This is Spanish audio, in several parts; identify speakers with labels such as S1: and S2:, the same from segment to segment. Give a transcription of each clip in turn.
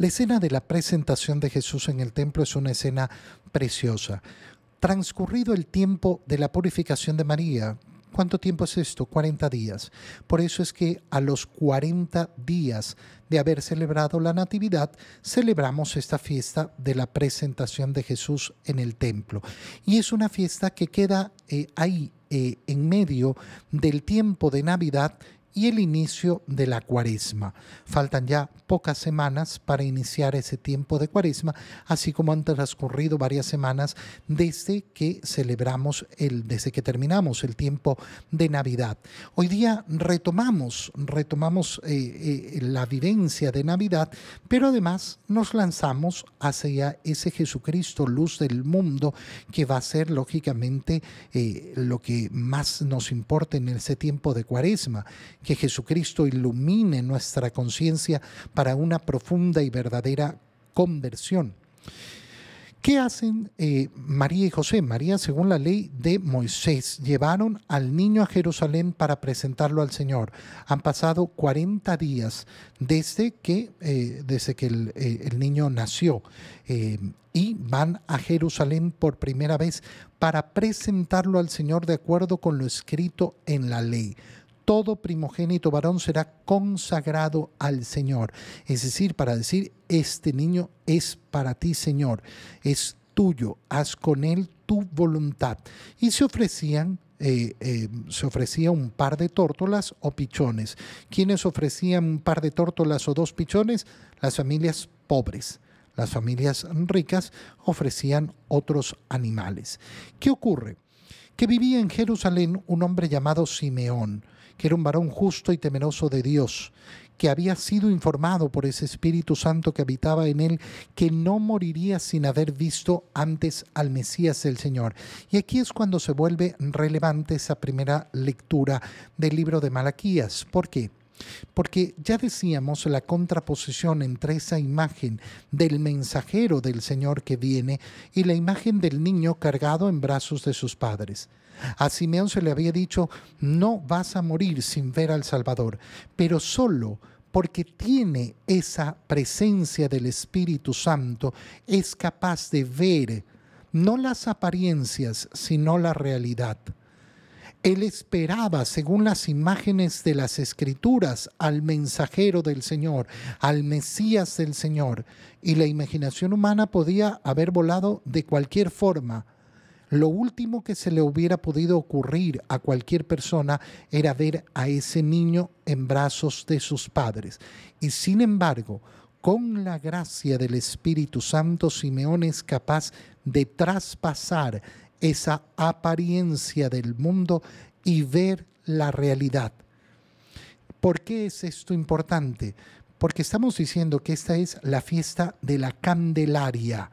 S1: La escena de la presentación de Jesús en el templo es una escena preciosa. Transcurrido el tiempo de la purificación de María, ¿Cuánto tiempo es esto? 40 días. Por eso es que a los 40 días de haber celebrado la Natividad, celebramos esta fiesta de la presentación de Jesús en el templo. Y es una fiesta que queda eh, ahí, eh, en medio del tiempo de Navidad y el inicio de la cuaresma. Faltan ya pocas semanas para iniciar ese tiempo de cuaresma, así como han transcurrido varias semanas desde que celebramos el, desde que terminamos el tiempo de Navidad. Hoy día retomamos, retomamos eh, eh, la vivencia de Navidad, pero además nos lanzamos hacia ese Jesucristo, luz del mundo, que va a ser lógicamente eh, lo que más nos importa en ese tiempo de cuaresma que Jesucristo ilumine nuestra conciencia para una profunda y verdadera conversión. ¿Qué hacen eh, María y José? María, según la ley de Moisés, llevaron al niño a Jerusalén para presentarlo al Señor. Han pasado 40 días desde que, eh, desde que el, eh, el, niño nació y van a Jerusalén por primera vez para presentarlo al Señor de acuerdo con lo escrito en la ley todo primogénito varón será consagrado al Señor. Es decir, para decir, este niño es para ti, Señor, es tuyo, haz con él tu voluntad. Y se ofrecían eh, eh, se ofrecía un par de tórtolas o pichones. ¿Quiénes ofrecían un par de tórtolas o dos pichones? Las familias pobres. Las familias ricas ofrecían otros animales. ¿Qué ocurre? Que vivía en Jerusalén un hombre llamado Simeón que era un varón justo y temeroso de Dios, que había sido informado por ese Espíritu Santo que habitaba en él, que no moriría sin haber visto antes al Mesías el Señor. Y aquí es cuando se vuelve relevante esa primera lectura del libro de Malaquías. ¿Por qué? Porque ya decíamos la contraposición entre esa imagen del mensajero del Señor que viene y la imagen del niño cargado en brazos de sus padres. A Simeón se le había dicho, no vas a morir sin ver al Salvador, pero solo porque tiene esa presencia del Espíritu Santo, es capaz de ver no las apariencias, sino la realidad. Él esperaba, según las imágenes de las escrituras, al mensajero del Señor, al Mesías del Señor, y la imaginación humana podía haber volado de cualquier forma, lo último que se le hubiera podido ocurrir a cualquier persona era ver a ese niño en brazos de sus padres. Y sin embargo, con la gracia del Espíritu Santo, Simeón es capaz de traspasar esa apariencia del mundo y ver la realidad. ¿Por qué es esto importante? Porque estamos diciendo que esta es la fiesta de la Candelaria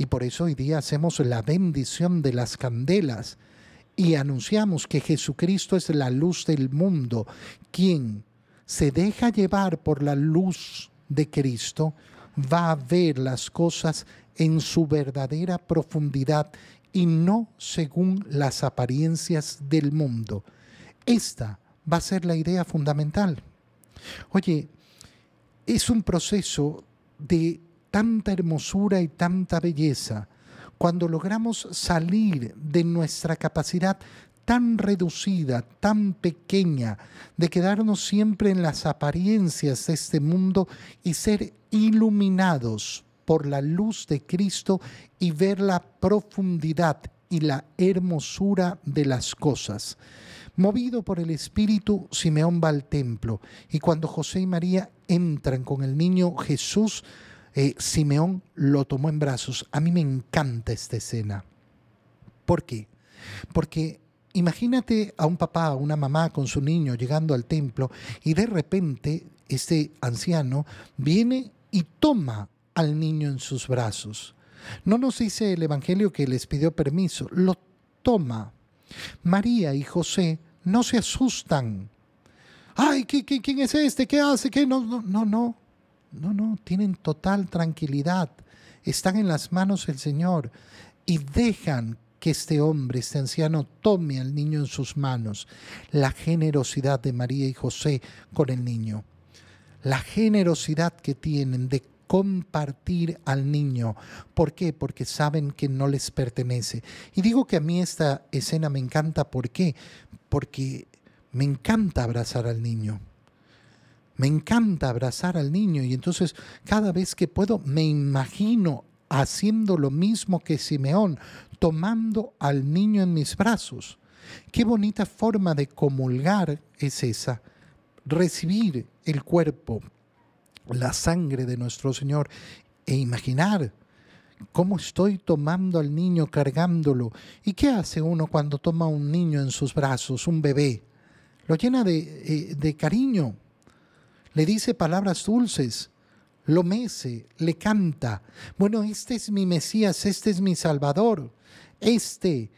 S1: y por eso hoy día hacemos la bendición de las candelas y anunciamos que Jesucristo es la luz del mundo, quien se deja llevar por la luz de Cristo, va a ver las cosas en su verdadera profundidad y no según las apariencias del mundo. Esta va a ser la idea fundamental. Oye, es un proceso de tanta hermosura y tanta belleza, cuando logramos salir de nuestra capacidad tan reducida, tan pequeña, de quedarnos siempre en las apariencias de este mundo y ser iluminados por la luz de Cristo y ver la profundidad y la hermosura de las cosas. Movido por el Espíritu, Simeón va al templo y cuando José y María entran con el niño Jesús, eh, Simeón lo tomó en brazos. A mí me encanta esta escena. ¿Por qué? Porque imagínate a un papá, a una mamá con su niño llegando al templo y de repente este anciano viene y toma al niño en sus brazos. No nos dice el Evangelio que les pidió permiso, lo toma. María y José no se asustan. Ay, quién es este? ¿Qué hace? ¿Qué? No, no, no, no. No, no, tienen total tranquilidad. Están en las manos del Señor y dejan que este hombre, este anciano, tome al niño en sus manos. La generosidad de María y José con el niño. La generosidad que tienen de compartir al niño. ¿Por qué? Porque saben que no les pertenece. Y digo que a mí esta escena me encanta. ¿Por qué? Porque me encanta abrazar al niño. Me encanta abrazar al niño y entonces cada vez que puedo me imagino haciendo lo mismo que Simeón, tomando al niño en mis brazos. Qué bonita forma de comulgar es esa, recibir el cuerpo, la sangre de nuestro Señor e imaginar cómo estoy tomando al niño, cargándolo. ¿Y qué hace uno cuando toma a un niño en sus brazos, un bebé? Lo llena de, eh, de cariño, le dice palabras dulces, lo mece, le canta. Bueno, este es mi Mesías, este es mi Salvador, este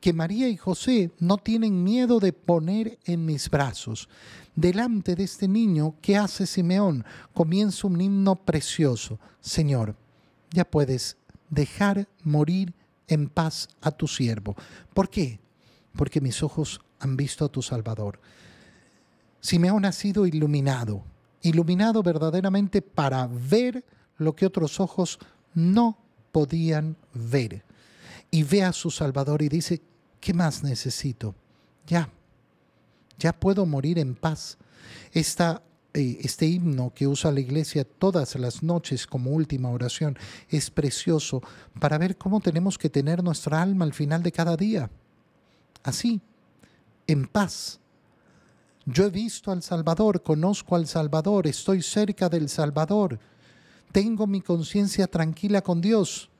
S1: que María y José no tienen miedo de poner en mis brazos. Delante de este niño, ¿qué hace Simeón? Comienza un himno precioso. Señor, ya puedes dejar morir en paz a tu siervo. ¿Por qué? Porque mis ojos han visto a tu Salvador. Simeón ha sido iluminado, iluminado verdaderamente para ver lo que otros ojos no podían ver. Y ve a su Salvador y dice, ¿qué más necesito? Ya, ya puedo morir en paz. Esta, eh, este himno que usa la iglesia todas las noches como última oración es precioso para ver cómo tenemos que tener nuestra alma al final de cada día. Así, en paz. Yo he visto al Salvador, conozco al Salvador, estoy cerca del Salvador, tengo mi conciencia tranquila con Dios,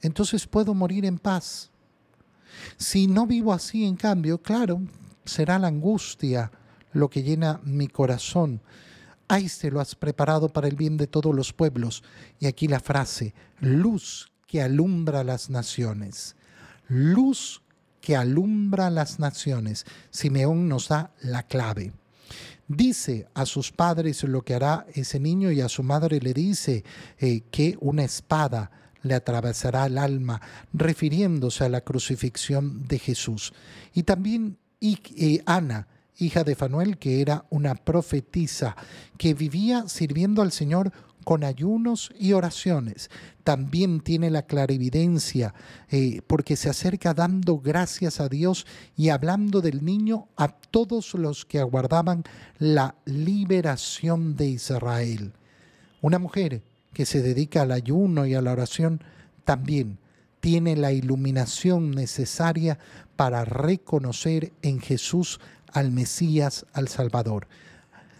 S1: entonces puedo morir en paz. Si no vivo así, en cambio, claro, será la angustia lo que llena mi corazón. Ahí se lo has preparado para el bien de todos los pueblos. Y aquí la frase, luz que alumbra las naciones. Luz que alumbra las naciones. Simeón nos da la clave. Dice a sus padres lo que hará ese niño y a su madre le dice eh, que una espada le atravesará el alma, refiriéndose a la crucifixión de Jesús. Y también eh, Ana, hija de Fanuel, que era una profetisa, que vivía sirviendo al Señor con ayunos y oraciones. También tiene la clarividencia eh, porque se acerca dando gracias a Dios y hablando del niño a todos los que aguardaban la liberación de Israel. Una mujer que se dedica al ayuno y a la oración también tiene la iluminación necesaria para reconocer en Jesús al Mesías, al Salvador.